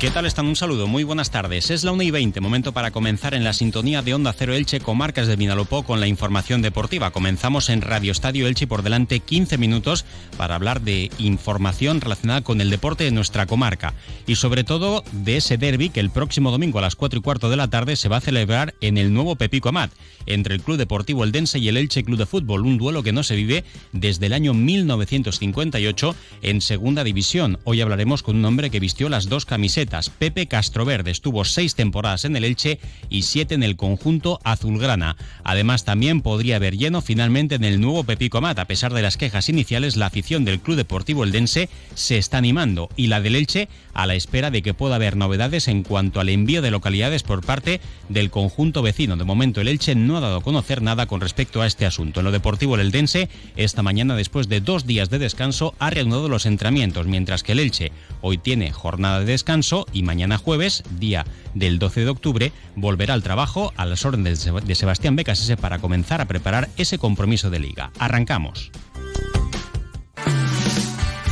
¿Qué tal están? Un saludo, muy buenas tardes. Es la 1 y 20, momento para comenzar en la sintonía de Onda Cero Elche, comarcas de Vinalopó, con la información deportiva. Comenzamos en Radio Estadio Elche por delante 15 minutos para hablar de información relacionada con el deporte de nuestra comarca y sobre todo de ese derby que el próximo domingo a las 4 y cuarto de la tarde se va a celebrar en el nuevo Pepico Amat, entre el Club Deportivo Eldense y el Elche Club de Fútbol, un duelo que no se vive desde el año 1958 en Segunda División. Hoy hablaremos con un hombre que vistió las dos camisetas Pepe Castroverde estuvo seis temporadas en el Elche y siete en el conjunto azulgrana. Además, también podría haber lleno finalmente en el nuevo Pepico Amat. A pesar de las quejas iniciales, la afición del Club Deportivo Eldense se está animando y la del Elche a la espera de que pueda haber novedades en cuanto al envío de localidades por parte del conjunto vecino. De momento, el Elche no ha dado a conocer nada con respecto a este asunto. En lo deportivo, el Eldense, esta mañana, después de dos días de descanso, ha reanudado los entrenamientos, mientras que el Elche hoy tiene jornada de descanso y mañana jueves, día del 12 de octubre, volverá al trabajo a las órdenes de Sebastián Becasese para comenzar a preparar ese compromiso de liga. Arrancamos.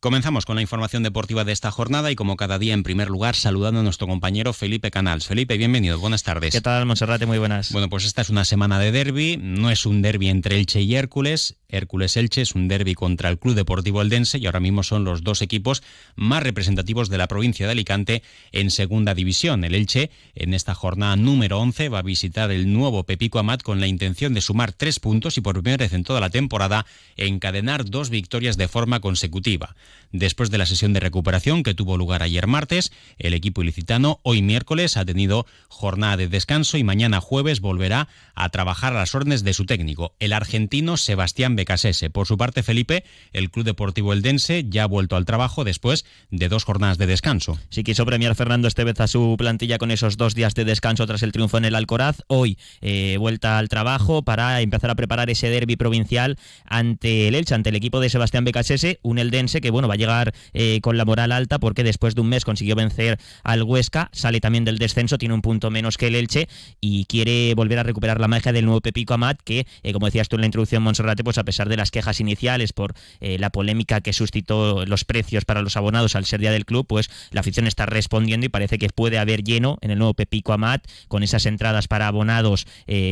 Comenzamos con la información deportiva de esta jornada y como cada día en primer lugar saludando a nuestro compañero Felipe Canals. Felipe, bienvenido, buenas tardes. ¿Qué tal, Monserrate? Muy buenas. Bueno, pues esta es una semana de derby, no es un derby entre Elche y Hércules, Hércules Elche es un derby contra el Club Deportivo Eldense y ahora mismo son los dos equipos más representativos de la provincia de Alicante en segunda división. El Elche en esta jornada número 11 va a visitar el nuevo Pepico Amat con la intención de sumar tres puntos y por primera vez en toda la temporada encadenar dos victorias de forma consecutiva. Después de la sesión de recuperación que tuvo lugar ayer martes, el equipo ilicitano hoy miércoles ha tenido jornada de descanso y mañana jueves volverá a trabajar a las órdenes de su técnico, el argentino Sebastián Becasese. Por su parte, Felipe, el Club Deportivo Eldense ya ha vuelto al trabajo después de dos jornadas de descanso. Sí quiso premiar Fernando Estevez a su plantilla con esos dos días de descanso tras el triunfo en el Alcoraz. Hoy eh, vuelta al trabajo para empezar a preparar ese derby provincial ante el Elche, ante el equipo de Sebastián Becasese, un Eldense que bueno va a llegar eh, con la moral alta porque después de un mes consiguió vencer al Huesca, sale también del descenso, tiene un punto menos que el Elche y quiere volver a recuperar la magia del nuevo Pepico Amat que, eh, como decías tú en la introducción, Monserrate, pues a pesar de las quejas iniciales por eh, la polémica que suscitó los precios para los abonados al ser día del club, pues la afición está respondiendo y parece que puede haber lleno en el nuevo Pepico Amat con esas entradas para abonados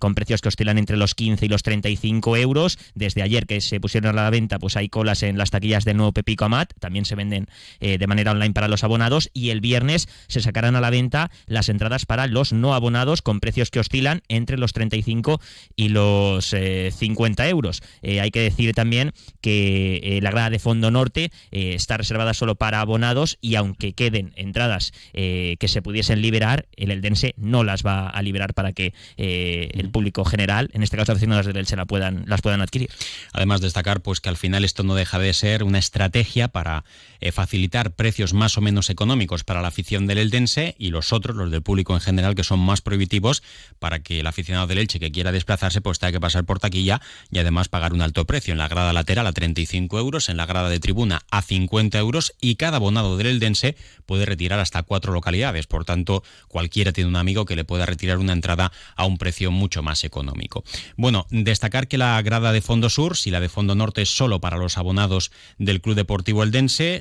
con precios que oscilan entre los 15 y los 35 euros. Desde ayer que se pusieron a la venta, pues hay colas en las taquillas del nuevo Pepico Amat también se venden eh, de manera online para los abonados y el viernes se sacarán a la venta las entradas para los no abonados con precios que oscilan entre los 35 y los 50 eh, euros. Eh, hay que decir también que la grada de fondo norte está reservada solo para abonados y aunque queden entradas que se pudiesen liberar, el Eldense no las va a liberar para que el público general, en este caso aficionados del Elche, la puedan, las puedan adquirir. Además destacar pues que al final esto no deja de ser una estrategia para eh, facilitar precios más o menos económicos para la afición del Eldense y los otros, los del público en general, que son más prohibitivos para que el aficionado del Elche que quiera desplazarse pues tenga que pasar por taquilla y además pagar un precio. En la grada lateral a 35 euros, en la grada de tribuna a 50 euros y cada abonado del Eldense puede retirar hasta cuatro localidades. Por tanto, cualquiera tiene un amigo que le pueda retirar una entrada a un precio mucho más económico. Bueno, destacar que la grada de fondo sur, si la de fondo norte es solo para los abonados del Club Deportivo El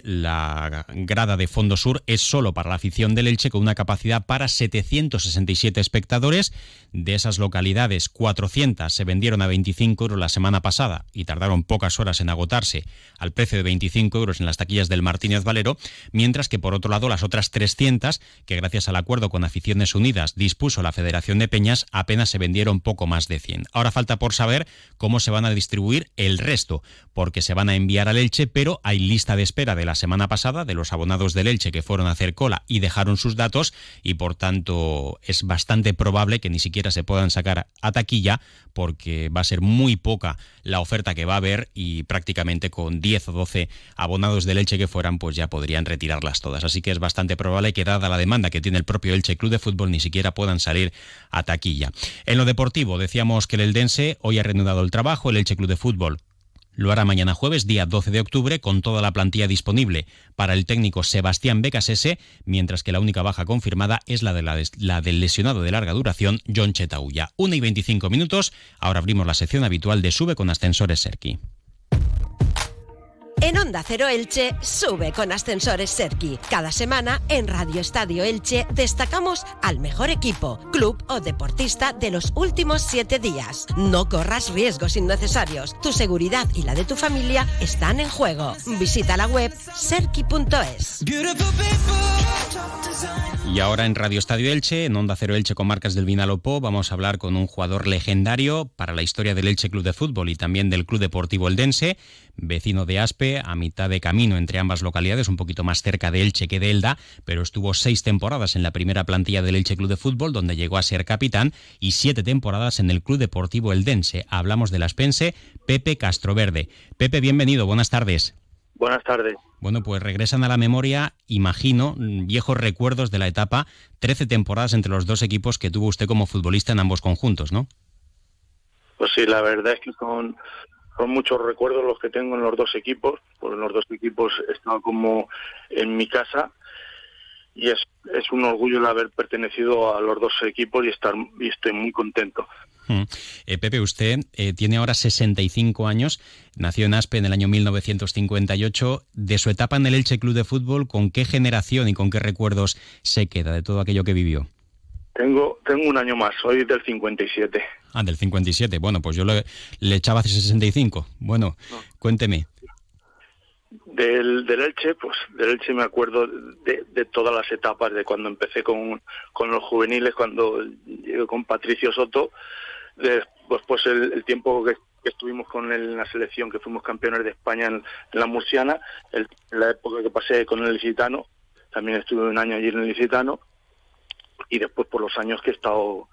la grada de fondo sur es solo para la afición del Elche con una capacidad para 767 espectadores. De esas localidades, 400 se vendieron a 25 euros la semana pasada y tardaron pocas horas en agotarse al precio de 25 euros en las taquillas del Martínez Valero, mientras que por otro lado las otras 300, que gracias al acuerdo con Aficiones Unidas dispuso la Federación de Peñas, apenas se vendieron poco más de 100. Ahora falta por saber cómo se van a distribuir el resto, porque se van a enviar al Elche, pero hay lista de espera de la semana pasada de los abonados del Elche que fueron a hacer cola y dejaron sus datos y por tanto es bastante probable que ni siquiera se puedan sacar a taquilla porque va a ser muy poca la oferta que va a haber y prácticamente con 10 o 12 abonados del Elche que fueran, pues ya podrían retirarlas todas. Así que es bastante probable que dada la demanda que tiene el propio Elche Club de Fútbol ni siquiera puedan salir a taquilla. En lo deportivo, decíamos que el Eldense hoy ha reanudado el trabajo, el Elche Club de Fútbol lo hará mañana jueves, día 12 de octubre, con toda la plantilla disponible para el técnico Sebastián Becasese, mientras que la única baja confirmada es la, de la, del lesionado de larga duración, John Chetauya. 1 y 25 minutos, ahora abrimos la sección habitual de Sube con Ascensores Serki. En Onda Cero Elche, sube con Ascensores Serki. Cada semana en Radio Estadio Elche destacamos al mejor equipo, club o deportista de los últimos siete días. No corras riesgos innecesarios. Tu seguridad y la de tu familia están en juego. Visita la web serki.es. Y ahora en Radio Estadio Elche, en Onda Cero Elche con marcas del Vinalopó, vamos a hablar con un jugador legendario para la historia del Elche Club de Fútbol y también del Club Deportivo Eldense, vecino de Aspe, a mitad de camino entre ambas localidades, un poquito más cerca de Elche que de Elda, pero estuvo seis temporadas en la primera plantilla del Elche Club de Fútbol, donde llegó a ser capitán, y siete temporadas en el Club Deportivo Eldense. Hablamos del aspense Pepe Castroverde. Pepe, bienvenido, buenas tardes. Buenas tardes. Bueno, pues regresan a la memoria, imagino, viejos recuerdos de la etapa, 13 temporadas entre los dos equipos que tuvo usted como futbolista en ambos conjuntos, ¿no? Pues sí, la verdad es que son, son muchos recuerdos los que tengo en los dos equipos, pues en los dos equipos he estado como en mi casa y es, es un orgullo el haber pertenecido a los dos equipos y estar y estoy muy contento. Mm. Eh, Pepe, usted eh, tiene ahora 65 años, nació en Aspe en el año 1958. De su etapa en el Elche Club de Fútbol, ¿con qué generación y con qué recuerdos se queda de todo aquello que vivió? Tengo, tengo un año más, soy del 57. Ah, del 57. Bueno, pues yo le, echaba hace 65. Bueno, cuénteme. Del, del Elche, pues del Elche me acuerdo de, de, todas las etapas, de cuando empecé con, con los juveniles, cuando llegué con Patricio Soto, después pues el, tiempo que, estuvimos con él en la selección, que fuimos campeones de España en, la Murciana, el, la época que pasé con el Licitano, también estuve un año allí en el Licitano, y después por los años que he estado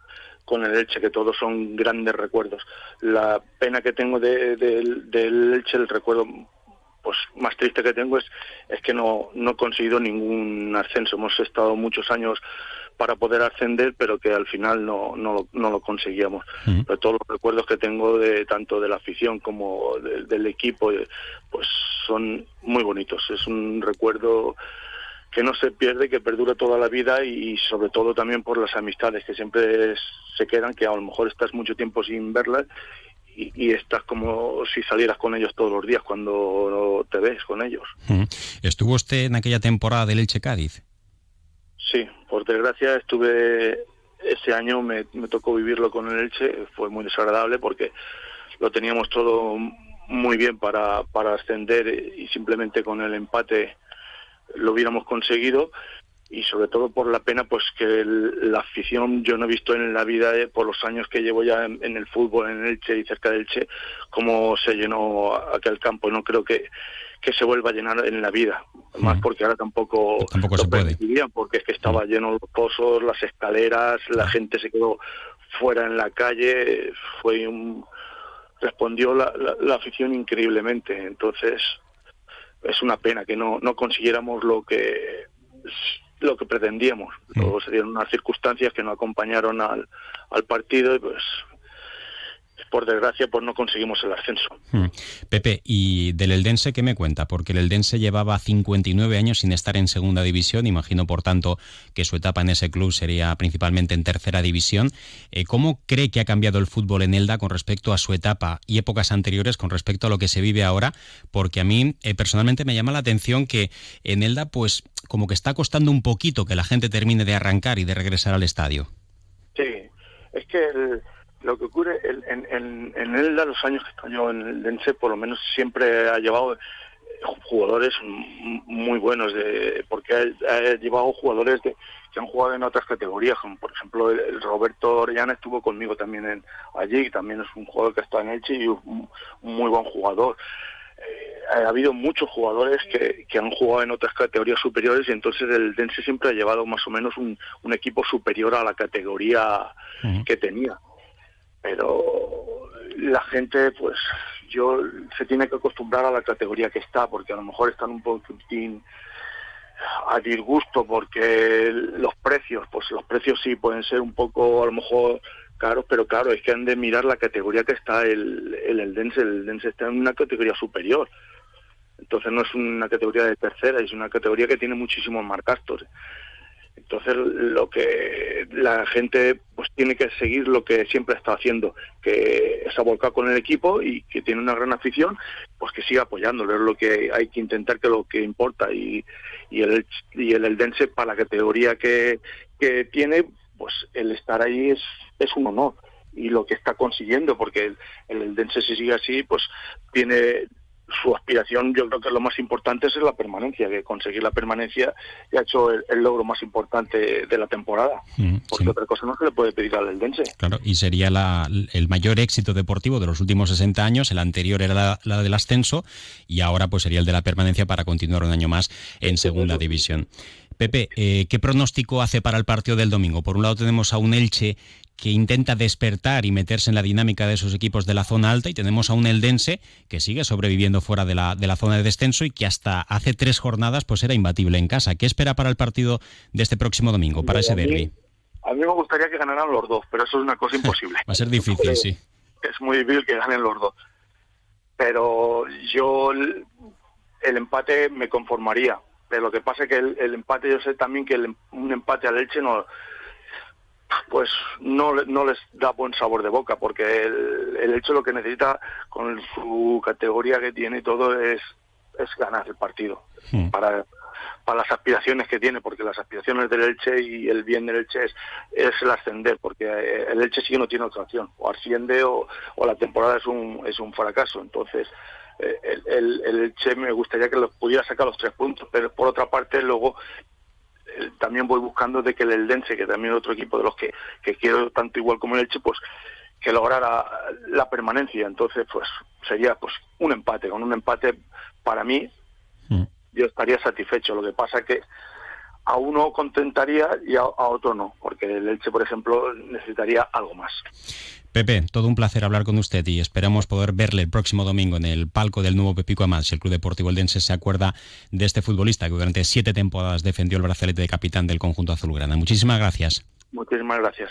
con el Elche, que todos son grandes recuerdos. La pena que tengo de, del Elche, el recuerdo pues más triste que tengo es, es que no, no he conseguido ningún ascenso. Hemos estado muchos años para poder ascender, pero que al final no, no, no lo conseguíamos. Pero todos los recuerdos que tengo de tanto de la afición como del equipo, eh, pues son muy bonitos. Es un recuerdo que no se pierde, que perdura toda la vida y sobre todo también por las amistades que siempre se quedan, que a lo mejor estás mucho tiempo sin verlas y, estás como si salieras con ellos todos los días cuando te ves con ellos. ¿Estuvo usted en aquella temporada del Elche Cádiz? Sí, por desgracia estuve ese año, me, tocó vivirlo con el Elche, fue muy desagradable porque lo teníamos todo muy bien para, para ascender y simplemente con el empate lo hubiéramos conseguido y sobre todo por la pena pues que la afición yo no he visto en la vida eh, por los años que llevo ya en, el fútbol en Elche y cerca del Elche cómo se llenó aquel campo. No creo que que se vuelva a llenar en la vida más porque ahora tampoco, tampoco se puede. porque es que estaba lleno los pozos las escaleras la gente se quedó fuera en la calle fue un respondió la, la afición increíblemente. Entonces es una pena que no no consiguiéramos lo que lo que pretendíamos. Mm. Luego se dieron unas circunstancias que no acompañaron al, al partido y pues por desgracia, pues no conseguimos el ascenso. Mm. Pepe, ¿y del Eldense qué me cuenta? Porque el Eldense llevaba 59 años sin estar en segunda división, imagino por tanto que su etapa en ese club sería principalmente en tercera división. Eh, ¿Cómo cree que ha cambiado el fútbol en Elda con respecto a su etapa y épocas anteriores con respecto a lo que se vive ahora? Porque a mí eh, personalmente me llama la atención que en Elda pues como que está costando un poquito que la gente termine de arrancar y de regresar al estadio. Sí, es que el lo que ocurre en, en, en Elda, los años que estoy yo en el Dense, por lo menos siempre ha llevado eh, jugadores muy buenos, de, porque ha, llevado jugadores de, que han jugado en otras categorías, como por ejemplo el, Roberto Orellana estuvo conmigo también en, allí, también es un jugador que está en Elche y un, muy buen jugador. Eh, ha habido muchos jugadores que, que, han jugado en otras categorías superiores y entonces el Dense siempre ha llevado más o menos un, un equipo superior a la categoría que tenía pero la gente pues yo se tiene que acostumbrar a la categoría que está, porque a lo mejor están un poquitín a disgusto porque los precios, pues los precios sí pueden ser un poco a lo mejor caros, pero claro, es que han de mirar la categoría que está el, el Eldense, el Eldense está en una categoría superior. Entonces no es una categoría de tercera, es una categoría que tiene muchísimos marcastos. Entonces, lo que la gente pues tiene que seguir lo que siempre está haciendo, que es volcado con el equipo y que tiene una gran afición, pues que siga apoyándolo, es lo que hay que intentar que lo que importa. Y, y el y el Eldense para la categoría que, que tiene, pues el estar ahí es, es un honor. Y lo que está consiguiendo, porque el Eldense si sigue así, pues tiene su aspiración, yo creo que lo más importante es la permanencia, que conseguir la permanencia y ha hecho el, logro más importante de la temporada. Mm, porque otra cosa no se le puede pedir al Eldense. Claro, y sería el mayor éxito deportivo de los últimos 60 años. El anterior era la, del ascenso y ahora pues sería el de la permanencia para continuar un año más en segunda división. Pepe, eh, ¿qué pronóstico hace para el partido del domingo? Por un lado tenemos a un Elche que intenta despertar y meterse en la dinámica de esos equipos de la zona alta y tenemos a un Eldense que sigue sobreviviendo fuera de la, de la zona de descenso y que hasta hace tres jornadas pues era imbatible en casa. ¿Qué espera para el partido de este próximo domingo, para ese derby? A mí me gustaría que ganaran los dos, pero eso es una cosa imposible. Va a ser difícil, sí. Es muy difícil que ganen los dos. Pero yo el, empate me conformaría. Pero lo que pasa es que el, empate, yo sé también que un empate al Elche no, pues no, no les da buen sabor de boca, porque el, el hecho lo que necesita con su categoría que tiene y todo es, es ganar el partido. Hmm. para, para las aspiraciones que tiene, porque las aspiraciones del Elche y el bien del Elche es, es el ascender, porque eh, el Elche sí que no tiene otra opción, o asciende o, o la temporada es un, es un fracaso, entonces eh, el, el, el Elche me gustaría que los pudiera sacar los tres puntos, pero por otra parte luego también voy buscando de que el Eldense, que también es otro equipo de los que, quiero tanto igual como el Elche, pues que lograra la permanencia. Entonces, pues sería pues un empate. Con un empate, para mí, mm. yo estaría satisfecho. Lo que pasa que a uno contentaría y a, a, otro no, porque el Elche, por ejemplo, necesitaría algo más. Pepe, todo un placer hablar con usted y esperamos poder verle el próximo domingo en el palco del nuevo Pepico Amat. Si el Club Deportivo Eldense se acuerda de este futbolista que durante siete temporadas defendió el brazalete de capitán del conjunto azulgrana. Muchísimas gracias. Muchísimas gracias.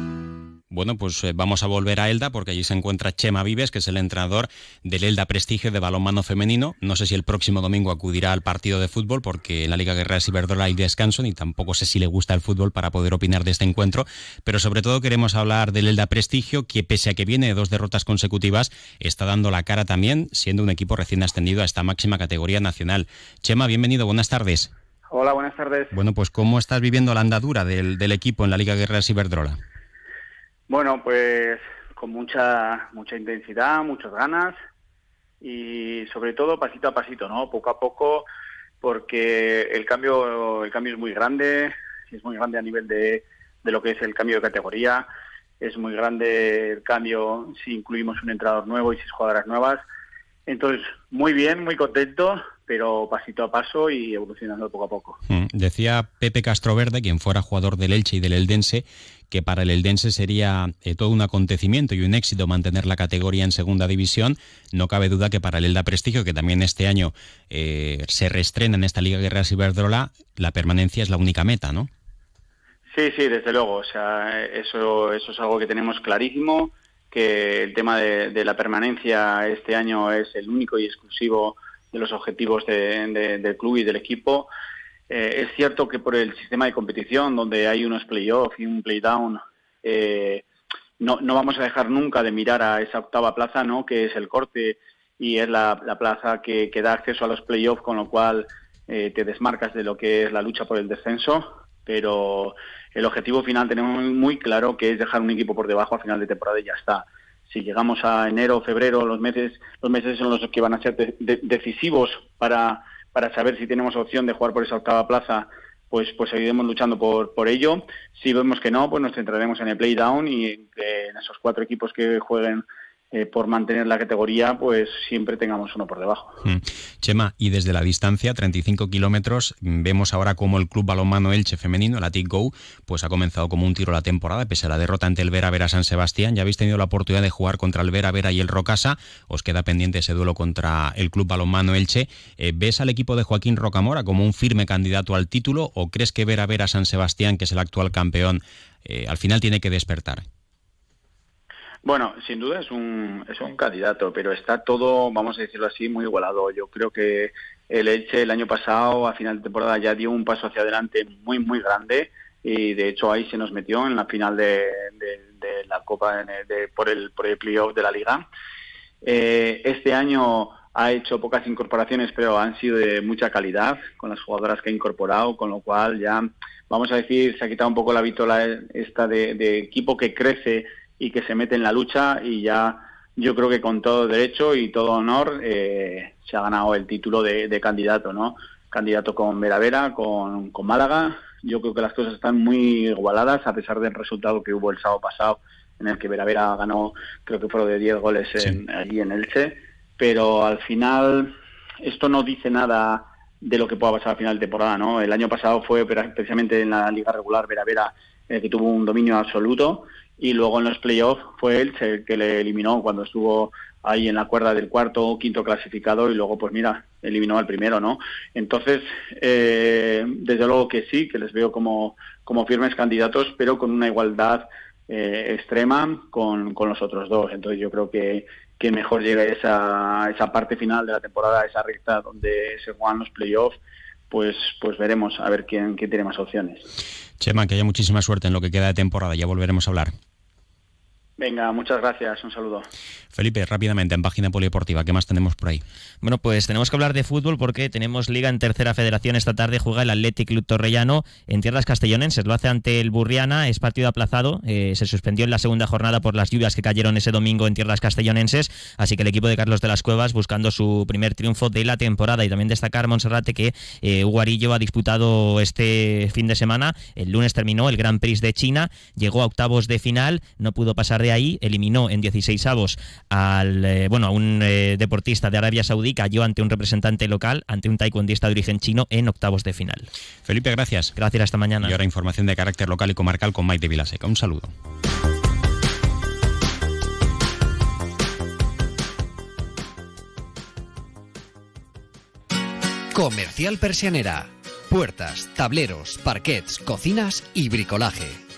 Bueno, pues eh, vamos a volver a Elda porque allí se encuentra Chema Vives, que es el entrenador del Elda Prestigio de balonmano femenino. No sé si el próximo domingo acudirá al partido de fútbol porque en la Liga Guerrera Ciberdola hay descanso y tampoco sé si le gusta el fútbol para poder opinar de este encuentro. Pero sobre todo queremos hablar del Elda Prestigio, que pese a que viene de dos derrotas consecutivas, está dando la cara también, siendo un equipo recién ascendido a esta máxima categoría nacional. Chema, bienvenido, buenas tardes. Hola, buenas tardes. Bueno, pues ¿cómo estás viviendo la andadura del, del equipo en la Liga Guerrera Ciberdrola? Bueno, pues con mucha mucha intensidad, muchas ganas y sobre todo pasito a pasito, ¿no? Poco a poco, porque el cambio el cambio es muy grande, es muy grande a nivel de, de lo que es el cambio de categoría, es muy grande el cambio si incluimos un entrenador nuevo y seis jugadoras nuevas. Entonces, muy bien, muy contento, pero pasito a paso y evolucionando poco a poco. Mm, decía Pepe Castroverde, quien fuera jugador del Elche y del Eldense, que para el Eldense sería eh, todo un acontecimiento y un éxito mantener la categoría en segunda división. No cabe duda que para el Elda Prestigio, que también este año eh, se reestrena en esta Liga Guerrera Ciberdrola, la permanencia es la única meta, ¿no? Sí, sí, desde luego. O sea, eso, eso es algo que tenemos clarísimo, que el tema de, la permanencia este año es el único y exclusivo de los objetivos del club y del equipo. Eh, es cierto que por el sistema de competición, donde hay unos playoffs y un playdown, eh, no, no vamos a dejar nunca de mirar a esa octava plaza, ¿no? que es el corte y es la, plaza que, da acceso a los playoffs, con lo cual eh, te desmarcas de lo que es la lucha por el descenso. Pero el objetivo final tenemos muy claro que es dejar un equipo por debajo al final de temporada y ya está. Si llegamos a enero febrero, los meses, los meses son los que van a ser decisivos para para saber si tenemos opción de jugar por esa octava plaza pues, pues seguiremos luchando por, por ello. Si vemos que no, pues nos centraremos en el play down y en esos cuatro equipos que jueguen eh, por mantener la categoría, pues siempre tengamos uno por debajo. Hmm. Chema, y desde la distancia, 35 kilómetros, vemos ahora como el Club Balonmano Elche femenino, la TIC Go, pues ha comenzado como un tiro la temporada, pese a la derrota ante el Vera Vera San Sebastián. Ya habéis tenido la oportunidad de jugar contra el Vera Vera y el Rocasa, os queda pendiente ese duelo contra el Club Balonmano Elche. Eh, ¿Ves al equipo de Joaquín Rocamora como un firme candidato al título o crees que Vera Vera San Sebastián, que es el actual campeón, eh, al final tiene que despertar? Bueno, sin duda es un, es un candidato, pero está todo, vamos a decirlo así, muy igualado. Yo creo que el Elche el año pasado, a final de temporada, ya dio un paso hacia adelante muy, muy grande y de hecho ahí se nos metió en la final de, la Copa por, el, por el playoff de la Liga. Eh, este año ha hecho pocas incorporaciones, pero han sido de mucha calidad con las jugadoras que ha incorporado, con lo cual ya, vamos a decir, se ha quitado un poco la vitola esta de equipo que crece y que se mete en la lucha y ya yo creo que con todo derecho y todo honor eh, se ha ganado el título de, candidato, ¿no? Candidato con Vera Vera, con, con, Málaga. Yo creo que las cosas están muy igualadas a pesar del resultado que hubo el sábado pasado en el que Vera Vera ganó, creo que fueron de 10 goles en, allí en Elche. Pero al final esto no dice nada de lo que pueda pasar a final de temporada, ¿no? El año pasado fue precisamente en la liga regular Vera Vera eh, que tuvo un dominio absoluto y luego en los playoffs fue él el que le eliminó cuando estuvo ahí en la cuerda del cuarto o quinto clasificado y luego pues mira eliminó al primero no entonces eh, desde luego que sí que les veo como como firmes candidatos pero con una igualdad eh, extrema con, con los otros dos. Entonces yo creo que que mejor llega esa, esa parte final de la temporada, esa recta donde se juegan los playoffs, pues, pues veremos a ver quién, tiene más opciones. Chema, que haya muchísima suerte en lo que queda de temporada, ya volveremos a hablar. Venga, muchas gracias, un saludo. Felipe, rápidamente, en página polideportiva, ¿qué más tenemos por ahí? Bueno, pues tenemos que hablar de fútbol porque tenemos liga en tercera federación. Esta tarde juega el Athletic Club Torrellano en tierras castellonenses. Lo hace ante el Burriana, es partido aplazado. Eh, se suspendió en la segunda jornada por las lluvias que cayeron ese domingo en tierras castellonenses. Así que el equipo de Carlos de las Cuevas buscando su primer triunfo de la temporada. Y también destacar, Monserrate, que eh, ha disputado este fin de semana. El lunes terminó el Gran Prix de China, llegó a octavos de final, no pudo pasar de ahí, eliminó en 16 avos al, eh, bueno, a un eh, deportista de Arabia Saudí, cayó ante un representante local, ante un taekwondista de origen chino en octavos de final. Felipe, gracias. Gracias, hasta mañana. Y ahora información de carácter local y comarcal con Maite Vilaseca. Un saludo. Comercial Persianera. Puertas, tableros, parquets, cocinas y bricolaje